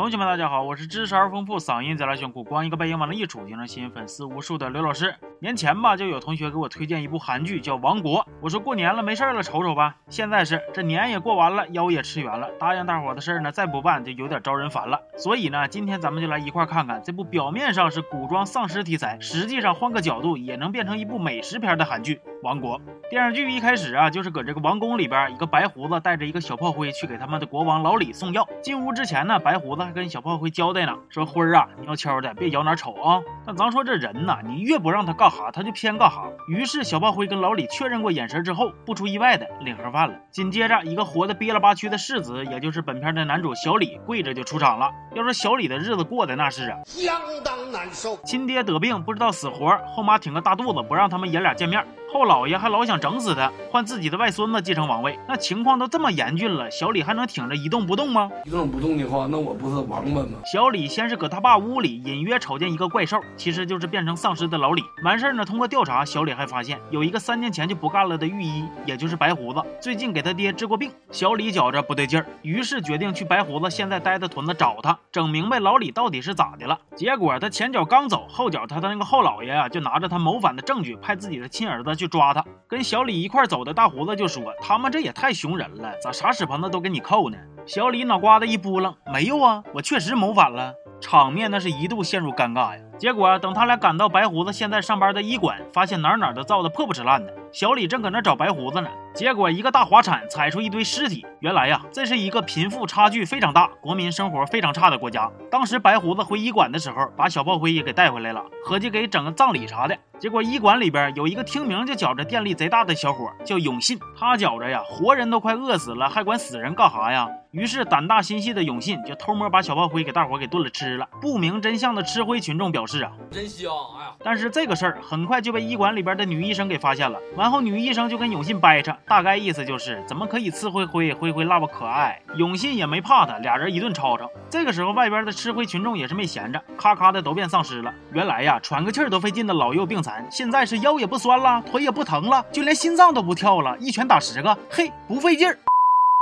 同学们，大家好，我是知识而丰富、嗓音贼拉炫酷、光一个背影往那一杵就能吸引粉丝无数的刘老师。年前吧，就有同学给我推荐一部韩剧，叫《王国》。我说过年了，没事了，瞅瞅吧。现在是这年也过完了，腰也吃圆了，答应大伙的事儿呢，再不办就有点招人烦了。所以呢，今天咱们就来一块看看这部表面上是古装丧尸题材，实际上换个角度也能变成一部美食片的韩剧《王国》。电视剧一开始啊，就是搁这个王宫里边，一个白胡子带着一个小炮灰去给他们的国王老李送药。进屋之前呢，白胡子还跟小炮灰交代呢，说辉儿啊，你要悄的，别摇哪瞅啊。但咱说这人呐，你越不让他干哈，他就偏干哈。于是小炮灰跟老李确认过眼神之后，不出意外的领盒饭了。紧接着，一个活得憋了吧屈的世子，也就是本片的男主小李，跪着就出场了。要说小李的日子过得那是啊，相当难受。亲爹得病不知道死活，后妈挺个大肚子不让他们爷俩见面。后老爷还老想整死他，换自己的外孙子继承王位。那情况都这么严峻了，小李还能挺着一动不动吗？一动不动的话，那我不是王八吗？小李先是搁他爸屋里隐约瞅见一个怪兽，其实就是变成丧尸的老李。完事儿呢，通过调查，小李还发现有一个三年前就不干了的御医，也就是白胡子，最近给他爹治过病。小李觉着不对劲儿，于是决定去白胡子现在待的屯子找他，整明白老李到底是咋的了。结果他前脚刚走，后脚他的那个后老爷啊，就拿着他谋反的证据，派自己的亲儿子去抓他，跟。小李一块走的大胡子就说：“他们这也太熊人了，咋啥屎盆子都给你扣呢？”小李脑瓜子一扑棱，没有啊，我确实谋反了。场面那是一度陷入尴尬呀。结果等他俩赶到白胡子现在上班的医馆，发现哪哪都造的破破烂烂的。小李正搁那找白胡子呢，结果一个大滑铲踩出一堆尸体。原来呀，这是一个贫富差距非常大、国民生活非常差的国家。当时白胡子回医馆的时候，把小炮灰也给带回来了，合计给整个葬礼啥的。结果医馆里边有一个听名就觉着电力贼大的小伙，叫永信。他觉着呀，活人都快饿死了，还管死人干哈呀？于是胆大心细的永信就偷摸把小炮灰给大伙给炖了吃了。不明真相的吃灰群众表示啊，真香！哎呀，但是这个事儿很快就被医馆里边的女医生给发现了。完后，女医生就跟永信掰扯，大概意思就是怎么可以吃灰灰，灰灰那么可爱。永信也没怕他，俩人一顿吵吵。这个时候，外边的吃灰群众也是没闲着，咔咔的都变丧尸了。原来呀，喘个气儿都费劲的老幼病残，现在是腰也不酸了，腿也不疼了，就连心脏都不跳了，一拳打十个，嘿，不费劲儿。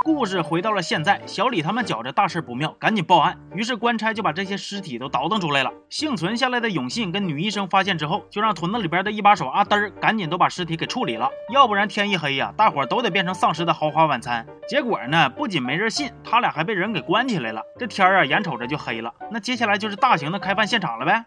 故事回到了现在，小李他们觉着大事不妙，赶紧报案。于是官差就把这些尸体都倒腾出来了。幸存下来的永信跟女医生发现之后，就让屯子里边的一把手阿嘚儿赶紧都把尸体给处理了，要不然天一黑呀，大伙都得变成丧尸的豪华晚餐。结果呢，不仅没人信，他俩还被人给关起来了。这天啊，眼瞅着就黑了，那接下来就是大型的开饭现场了呗。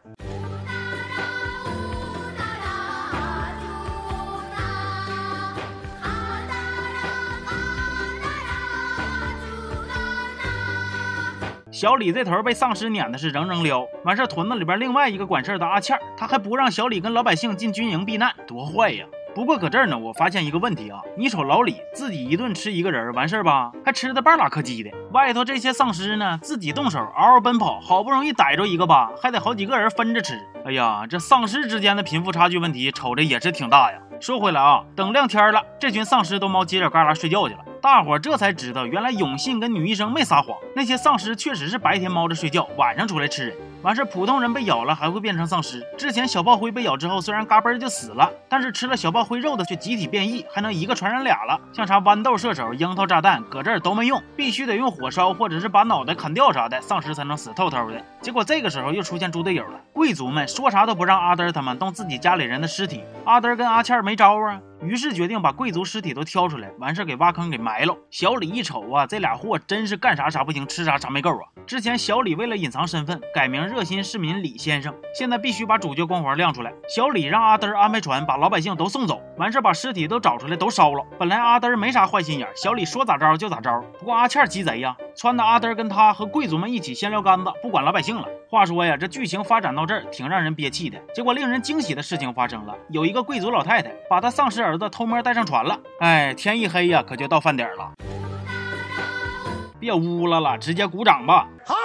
小李这头被丧尸撵的是扔扔撩，完事屯子里边另外一个管事的阿倩，他还不让小李跟老百姓进军营避难，多坏呀！不过搁这儿呢，我发现一个问题啊，你瞅老李自己一顿吃一个人完事儿吧，还吃的半拉客鸡的，外头这些丧尸呢，自己动手嗷嗷奔跑，好不容易逮着一个吧，还得好几个人分着吃。哎呀，这丧尸之间的贫富差距问题，瞅着也是挺大呀。说回来啊，等亮天了，这群丧尸都猫犄角旮旯睡觉去了。大伙这才知道，原来永信跟女医生没撒谎，那些丧尸确实是白天猫着睡觉，晚上出来吃人。完事，普通人被咬了还会变成丧尸。之前小炮灰被咬之后，虽然嘎嘣就死了，但是吃了小炮灰肉的却集体变异，还能一个传染俩了。像啥豌豆射手、樱桃炸弹，搁这儿都没用，必须得用火烧或者是把脑袋砍掉啥的，丧尸才能死透透的。结果这个时候又出现猪队友了，贵族们说啥都不让阿德他们动自己家里人的尸体。阿德跟阿倩没招啊。于是决定把贵族尸体都挑出来，完事给挖坑给埋了。小李一瞅啊，这俩货真是干啥啥不行，吃啥啥没够啊！之前小李为了隐藏身份，改名热心市民李先生，现在必须把主角光环亮出来。小李让阿嘚安排船把老百姓都送走，完事把尸体都找出来都烧了。本来阿嘚没啥坏心眼，小李说咋着就咋着。不过阿倩鸡贼呀，撺掇阿嘚跟他和贵族们一起先撂杆子，不管老百姓了。话说呀，这剧情发展到这儿挺让人憋气的。结果令人惊喜的事情发生了，有一个贵族老太太把她丧尸儿子偷摸带上船了。哎，天一黑呀，可就到饭点了。别呜了了，直接鼓掌吧。好。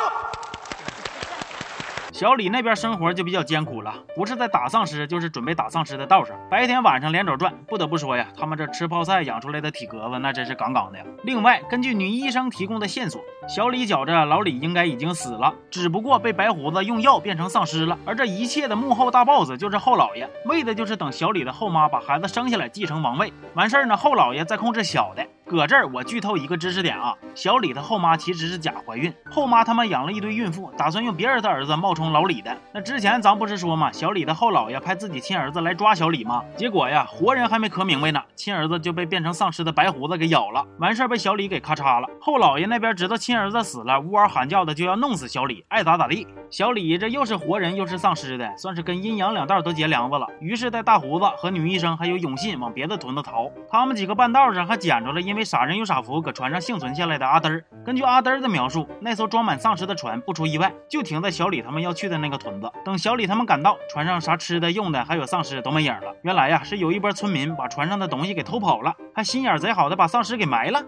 小李那边生活就比较艰苦了，不是在打丧尸，就是准备打丧尸的道上，白天晚上连轴转。不得不说呀，他们这吃泡菜养出来的体格子，那真是杠杠的呀。另外，根据女医生提供的线索，小李觉着老李应该已经死了，只不过被白胡子用药变成丧尸了。而这一切的幕后大 boss 就是后老爷，为的就是等小李的后妈把孩子生下来继承王位，完事儿呢，后老爷再控制小的。搁这儿我剧透一个知识点啊，小李他后妈其实是假怀孕，后妈他妈养了一堆孕妇，打算用别人的儿子冒充老李的。那之前咱不是说嘛，小李的后姥爷派自己亲儿子来抓小李吗？结果呀，活人还没磕明白呢，亲儿子就被变成丧尸的白胡子给咬了，完事儿被小李给咔嚓了。后姥爷那边知道亲儿子死了，呜嗷喊叫的就要弄死小李，爱咋咋地。小李这又是活人又是丧尸的，算是跟阴阳两道都结梁子了。于是带大胡子和女医生还有永信往别的屯子逃。他们几个半道上还捡着了因为傻人有傻福搁船上幸存下来的阿嘚儿。根据阿嘚儿的描述，那艘装满丧尸的船不出意外就停在小李他们要去的那个屯子。等小李他们赶到，船上啥吃的用的还有丧尸都没影了。原来呀，是有一波村民把船上的东西给偷跑了，还心眼贼好的把丧尸给埋了。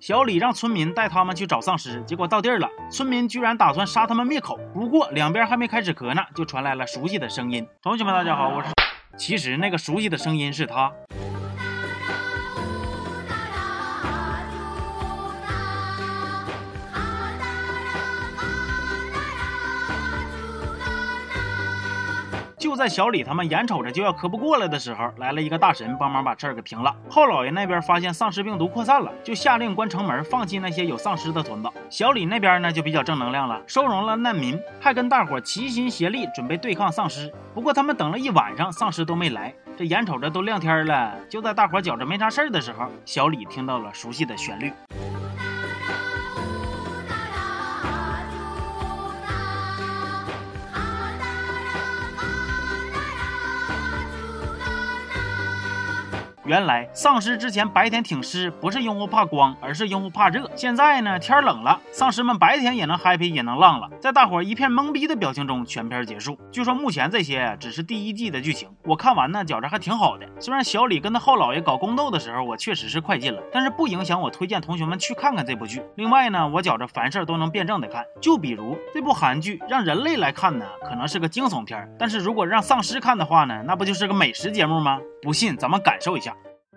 小李让村民带他们去找丧尸，结果到地儿了，村民居然打算杀他们灭口。不过两边还没开始磕呢，就传来了熟悉的声音。同学们，大家好，我是。其实那个熟悉的声音是他。就在小李他们眼瞅着就要磕不过来的时候，来了一个大神帮忙把事儿给平了。后老爷那边发现丧尸病毒扩散了，就下令关城门，放弃那些有丧尸的屯子。小李那边呢就比较正能量了，收容了难民，还跟大伙齐心协力准备对抗丧尸。不过他们等了一晚上，丧尸都没来。这眼瞅着都亮天了，就在大伙觉着没啥事儿的时候，小李听到了熟悉的旋律。原来丧尸之前白天挺尸，不是用户怕光，而是用户怕热。现在呢，天冷了，丧尸们白天也能 happy，也能浪了。在大伙一片懵逼的表情中，全片结束。据说目前这些只是第一季的剧情，我看完呢，觉着还挺好的。虽然小李跟他后老爷搞宫斗的时候，我确实是快进了，但是不影响我推荐同学们去看看这部剧。另外呢，我觉着凡事都能辩证的看，就比如这部韩剧让人类来看呢，可能是个惊悚片，但是如果让丧尸看的话呢，那不就是个美食节目吗？不信咱们感受一下。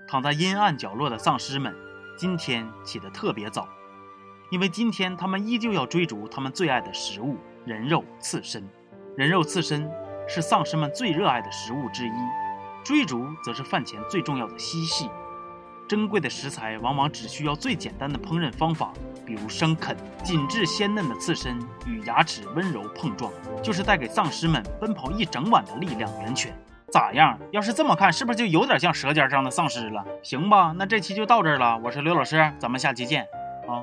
躺在阴暗角落的丧尸们，今天起得特别早，因为今天他们依旧要追逐他们最爱的食物——人肉刺身。人肉刺身是丧尸们最热爱的食物之一，追逐则是饭前最重要的嬉戏。珍贵的食材往往只需要最简单的烹饪方法，比如生啃。紧致鲜嫩的刺身与牙齿温柔碰撞，就是带给丧尸们奔跑一整晚的力量源泉。咋样？要是这么看，是不是就有点像舌尖上的丧尸了？行吧，那这期就到这儿了。我是刘老师，咱们下期见啊。